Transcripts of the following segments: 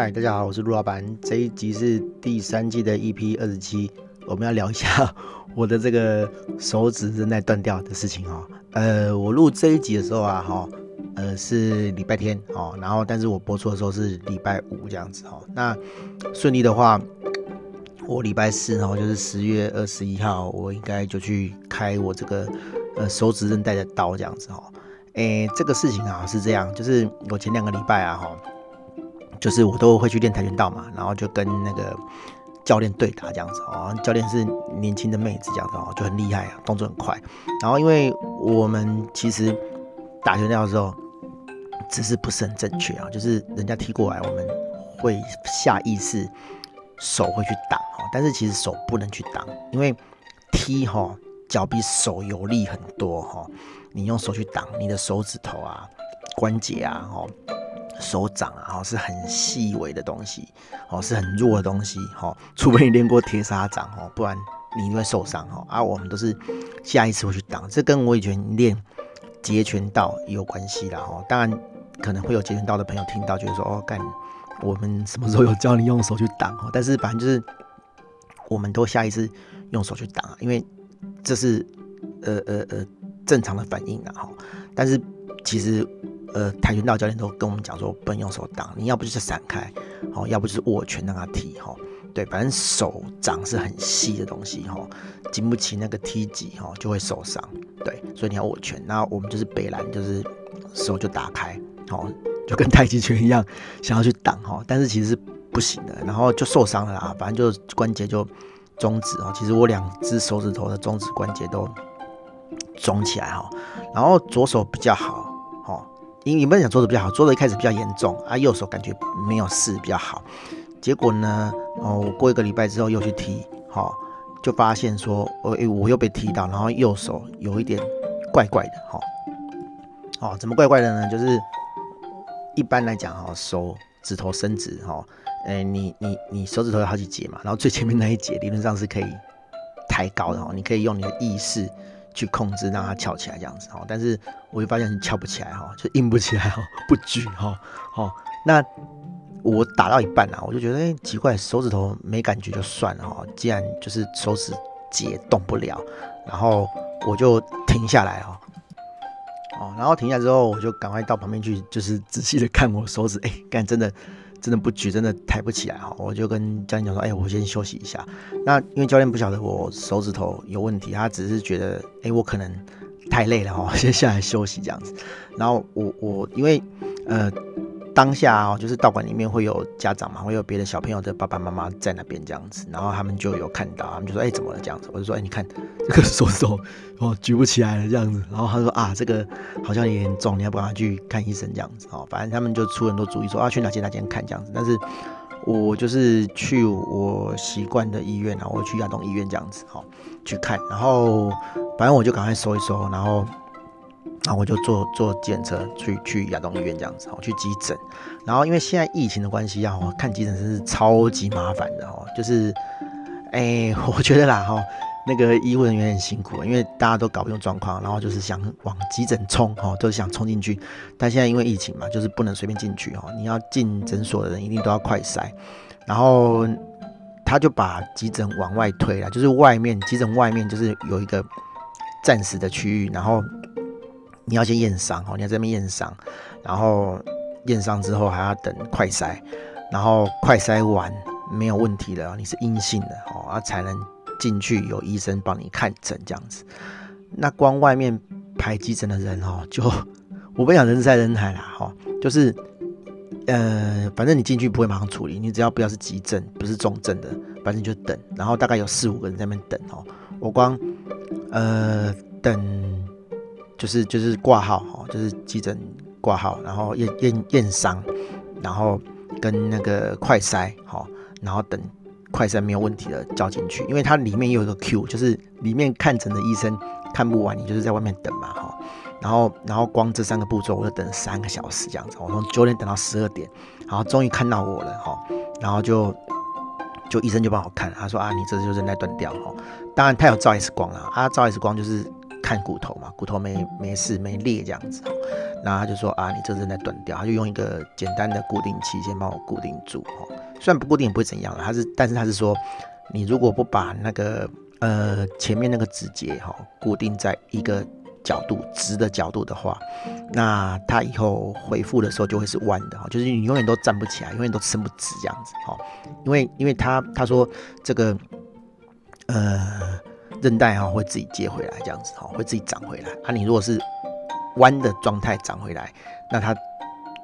嗨，大家好，我是陆老板。这一集是第三季的 EP 二十七，我们要聊一下 我的这个手指韧带断掉的事情哦。呃，我录这一集的时候啊，哈，呃，是礼拜天哦，然后但是我播出的时候是礼拜五这样子哦。那顺利的话，我礼拜四然后就是十月二十一号，我应该就去开我这个呃手指韧带的刀这样子哦。诶，这个事情啊是这样，就是我前两个礼拜啊哈。就是我都会去练跆拳道嘛，然后就跟那个教练对打这样子哦，教练是年轻的妹子这样子哦，就很厉害啊，动作很快。然后因为我们其实打拳道的时候姿势不是很正确啊，就是人家踢过来，我们会下意识手会去挡哦，但是其实手不能去挡，因为踢哈脚比手有力很多哈，你用手去挡，你的手指头啊关节啊哦。手掌啊，是很细微的东西，哦，是很弱的东西，哦，除非你练过铁砂掌，哦，不然你一定会受伤，哦。啊，我们都是下一次会去挡，这跟我以前练截拳道也有关系啦，哦。当然可能会有截拳道的朋友听到，觉得说，哦，干，我们什么时候有教你用手去挡？哦，但是反正就是我们都下一次用手去挡，因为这是呃呃呃正常的反应啊，哈。但是其实。呃，跆拳道教练都跟我们讲说，不能用手挡，你要不就是闪开，好，要不就是握拳让他踢，哈，对，反正手掌是很细的东西，哈，经不起那个踢击，哈，就会受伤，对，所以你要握拳。那我们就是北兰，就是手就打开，好，就跟太极拳一样，想要去挡，哈，但是其实是不行的，然后就受伤了啦，反正就关节就中指，哦，其实我两只手指头的中指关节都肿起来，哈，然后左手比较好。你你们讲左手比较好，左手一开始比较严重啊，右手感觉没有事比较好。结果呢，哦，我过一个礼拜之后又去踢，哈、哦，就发现说，我、欸、我又被踢到，然后右手有一点怪怪的，哈、哦，哦，怎么怪怪的呢？就是一般来讲，哈，手指头伸直，哈，哎，你你你手指头有好几节嘛，然后最前面那一节理论上是可以抬高的，哈，你可以用你的意识。去控制让它翘起来这样子哈，但是我就发现你翘不起来哈，就硬不起来哈，不举哈，好，那我打到一半啊，我就觉得哎、欸、奇怪，手指头没感觉就算了哈，既然就是手指节动不了，然后我就停下来哈，哦，然后停下之后，我就赶快到旁边去，就是仔细的看我手指，哎、欸，干真的。真的不举，真的抬不起来哈，我就跟教练讲说，哎、我先休息一下。那因为教练不晓得我手指头有问题，他只是觉得，哎、我可能太累了哈，先下来休息这样子。然后我我因为呃。当下哦，就是道馆里面会有家长嘛，会有别的小朋友的爸爸妈妈在那边这样子，然后他们就有看到，他们就说：“哎、怎么了？”这样子，我就说：“哎、你看这个手手哦，举不起来了这样子。”然后他说：“啊，这个好像也很重，你要不要去看医生这样子哦。”反正他们就出很多主意，说：“啊，去哪间哪间看这样子。”但是我就是去我习惯的医院啊，我去亚东医院这样子、哦、去看，然后反正我就赶快收一收，然后。然后我就坐坐检车去去亚东医院这样子，哦，去急诊。然后因为现在疫情的关系啊，看急诊真是超级麻烦的哦。就是，哎，我觉得啦哈，那个医护人员很辛苦，因为大家都搞不懂状况，然后就是想往急诊冲，哈，都是想冲进去。但现在因为疫情嘛，就是不能随便进去，哦，你要进诊所的人一定都要快筛。然后他就把急诊往外推了，就是外面急诊外面就是有一个暂时的区域，然后。你要先验伤哦，你要在这边验伤，然后验伤之后还要等快筛，然后快筛完没有问题了，你是阴性的哦，啊才能进去有医生帮你看诊这样子。那光外面排急诊的人哦，就我不讲人山人海啦哈，就是呃，反正你进去不会马上处理，你只要不要是急症，不是重症的，反正就等，然后大概有四五个人在那边等哦，我光呃等。就是就是挂号哈，就是急诊挂号，然后验验验伤，然后跟那个快筛哈，然后等快筛没有问题的叫进去，因为它里面有一个 Q，就是里面看诊的医生看不完，你就是在外面等嘛哈，然后然后光这三个步骤我就等三个小时这样子，我从九点等到十二点，然后终于看到我了哈，然后就就医生就帮我看，他说啊，你这就韧带断掉哈，当然他有照 X 光了啊，照 X 光就是。看骨头嘛，骨头没没事没裂这样子，然后他就说啊，你这正在断掉，他就用一个简单的固定器先帮我固定住，哦，虽然不固定也不会怎样了，他是，但是他是说，你如果不把那个呃前面那个指节哈固定在一个角度直的角度的话，那他以后恢复的时候就会是弯的哈，就是你永远都站不起来，永远都伸不直这样子哈，因为因为他他说这个呃。韧带哈会自己接回来，这样子哈会自己长回来。啊，你如果是弯的状态长回来，那它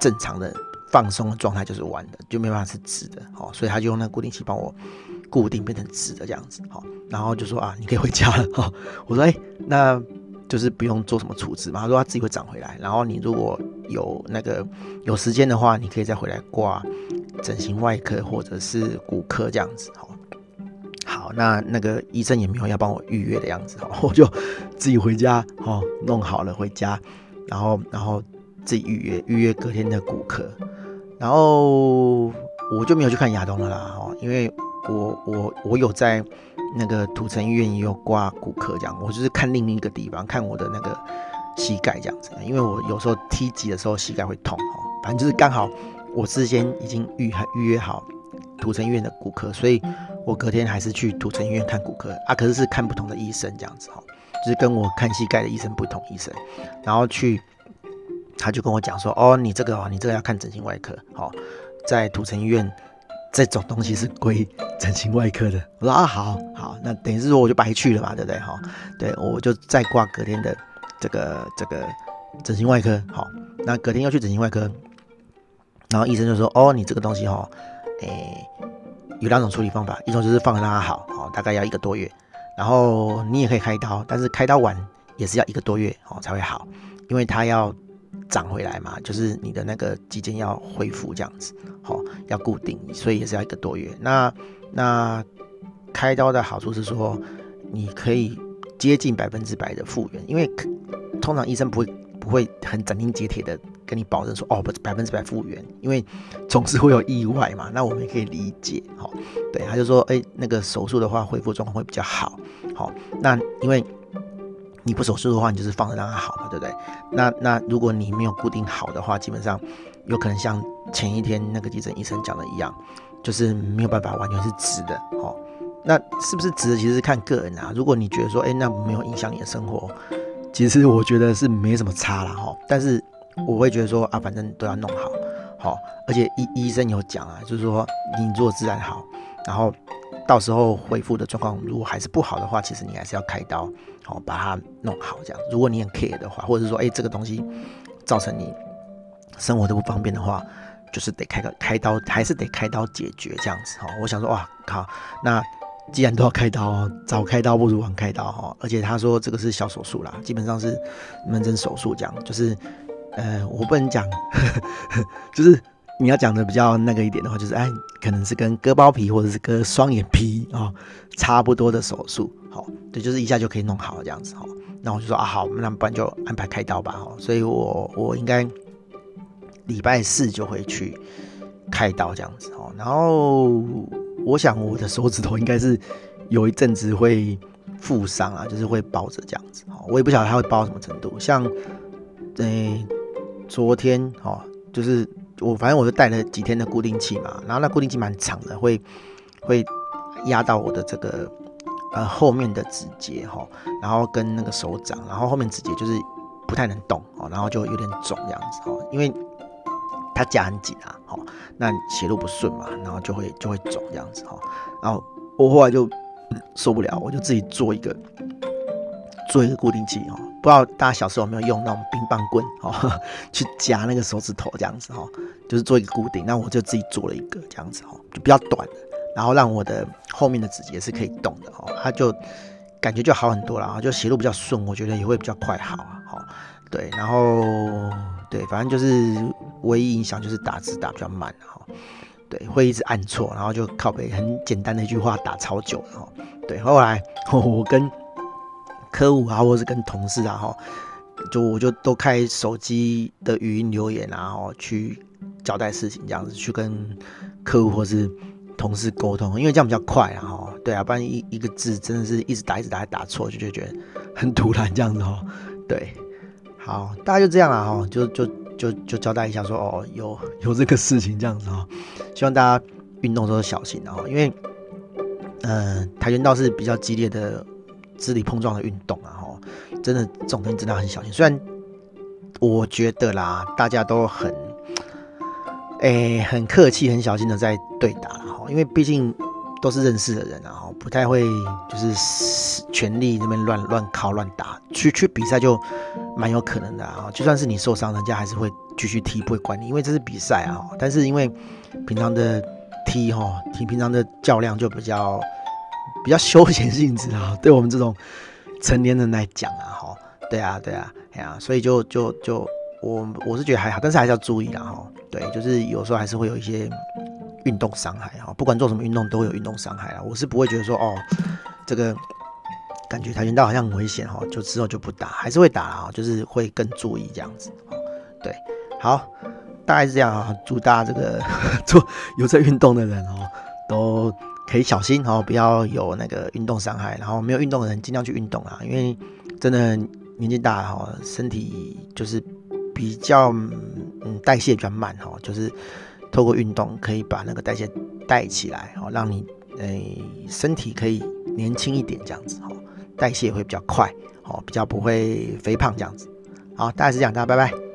正常的放松的状态就是弯的，就没办法是直的。好，所以他就用那固定器帮我固定变成直的这样子。好，然后就说啊，你可以回家了。哈，我说哎、那就是不用做什么处置嘛。他说他自己会长回来。然后你如果有那个有时间的话，你可以再回来挂整形外科或者是骨科这样子。好。那那个医生也没有要帮我预约的样子，我就自己回家哦，弄好了回家，然后然后自己预约预约隔天的骨科，然后我就没有去看亚东了啦，哦，因为我我我有在那个土城医院也有挂骨科这样，我就是看另一个地方看我的那个膝盖这样子，因为我有时候踢击的时候膝盖会痛哦，反正就是刚好我事先已经预预约好土城医院的骨科，所以。我隔天还是去土城医院看骨科啊，可是是看不同的医生这样子哈，就是跟我看膝盖的医生不同医生，然后去，他就跟我讲说，哦，你这个哦，你这个要看整形外科，好，在土城医院这种东西是归整形外科的。我说啊，好好，那等于是说我就白去了嘛，对不对？哈，对，我就再挂隔天的这个这个整形外科，好，那隔天要去整形外科，然后医生就说，哦，你这个东西哈，诶、有两种处理方法，一种就是放着让它好，哦，大概要一个多月，然后你也可以开刀，但是开刀完也是要一个多月，哦，才会好，因为它要长回来嘛，就是你的那个肌腱要恢复这样子，哦，要固定，所以也是要一个多月。那那开刀的好处是说，你可以接近百分之百的复原，因为通常医生不会不会很斩钉截铁的。跟你保证说哦，不百分之百复原，因为总是会有意外嘛。那我们也可以理解，哈，对，他就说，哎、那个手术的话，恢复状况会比较好，好。那因为你不手术的话，你就是放着让它好嘛，对不对？那那如果你没有固定好的话，基本上有可能像前一天那个急诊医生讲的一样，就是没有办法完全是直的，好。那是不是直的，其实是看个人啊。如果你觉得说，哎、那没有影响你的生活，其实我觉得是没什么差了，哈。但是。我会觉得说啊，反正都要弄好，好，而且医医生有讲啊，就是说你如果自然好，然后到时候恢复的状况如果还是不好的话，其实你还是要开刀，好把它弄好这样。如果你很 care 的话，或者是说哎这个东西造成你生活都不方便的话，就是得开个开刀，还是得开刀解决这样子哈。我想说哇靠，那既然都要开刀，早开刀不如晚开刀哈。而且他说这个是小手术啦，基本上是门诊手术这样，就是。呃，我不能讲，就是你要讲的比较那个一点的话，就是哎，可能是跟割包皮或者是割双眼皮啊、哦、差不多的手术，好，对，就是一下就可以弄好这样子哈。那我就说啊，好，那不然就安排开刀吧哈。所以我我应该礼拜四就会去开刀这样子哦。然后我想我的手指头应该是有一阵子会负伤啊，就是会包着这样子哈。我也不晓得它会包到什么程度，像诶。昨天哦，就是我反正我就带了几天的固定器嘛，然后那固定器蛮长的，会会压到我的这个呃后面的指节哈，然后跟那个手掌，然后后面指节就是不太能动哦，然后就有点肿这样子哦，因为它夹很紧啊，哦，那血路不顺嘛，然后就会就会肿这样子哈，然后我后来就受不了，我就自己做一个做一个固定器哦。不知道大家小时候有没有用那种冰棒棍哦，去夹那个手指头这样子哈，就是做一个固定。那我就自己做了一个这样子哈，就比较短，然后让我的后面的指节是可以动的哦，它就感觉就好很多了啊，就血路比较顺，我觉得也会比较快好啊。好，对，然后对，反正就是唯一影响就是打字打比较慢哈，对，会一直按错，然后就靠背很简单的一句话打超久哈，对，后来我跟。客户啊，或是跟同事啊，哈，就我就都开手机的语音留言啊，哈，去交代事情这样子，去跟客户或是同事沟通，因为这样比较快啊，哈，对啊，不然一一个字真的是一直打一直打，打错就就觉得很突然这样子哦。对，好，大家就这样了哈，就就就就交代一下说哦，有有这个事情这样子哈，希望大家运动的时候小心哦，因为嗯、跆拳道是比较激烈的肢体碰撞的运动啊哈，真的这种东西真的很小心。虽然我觉得啦，大家都很。哎、很客气、很小心的在对打了哈，因为毕竟都是认识的人啊，不太会就是全力那边乱乱靠乱打，去去比赛就蛮有可能的啊。就算是你受伤，人家还是会继续踢，不会管你，因为这是比赛啊。但是因为平常的踢哈，踢平常的较量就比较比较休闲性质啊，对我们这种成年人来讲啊，哈，对啊，对啊，哎呀，所以就就就我我是觉得还好，但是还是要注意啦哈。对，就是有时候还是会有一些运动伤害哈，不管做什么运动都会有运动伤害啊。我是不会觉得说哦，这个感觉跆拳道好像很危险哈，就之后就不打，还是会打啊，就是会更注意这样子。对，好，大概是这样啊。祝大家这个 做有在运动的人哦，都可以小心哦，不要有那个运动伤害。然后没有运动的人尽量去运动啊，因为真的年纪大哈，身体就是。比较嗯代谢比较慢哈，就是透过运动可以把那个代谢带起来哦，让你诶身体可以年轻一点这样子哦，代谢会比较快哦，比较不会肥胖这样子。好，大概是这样，大家拜拜。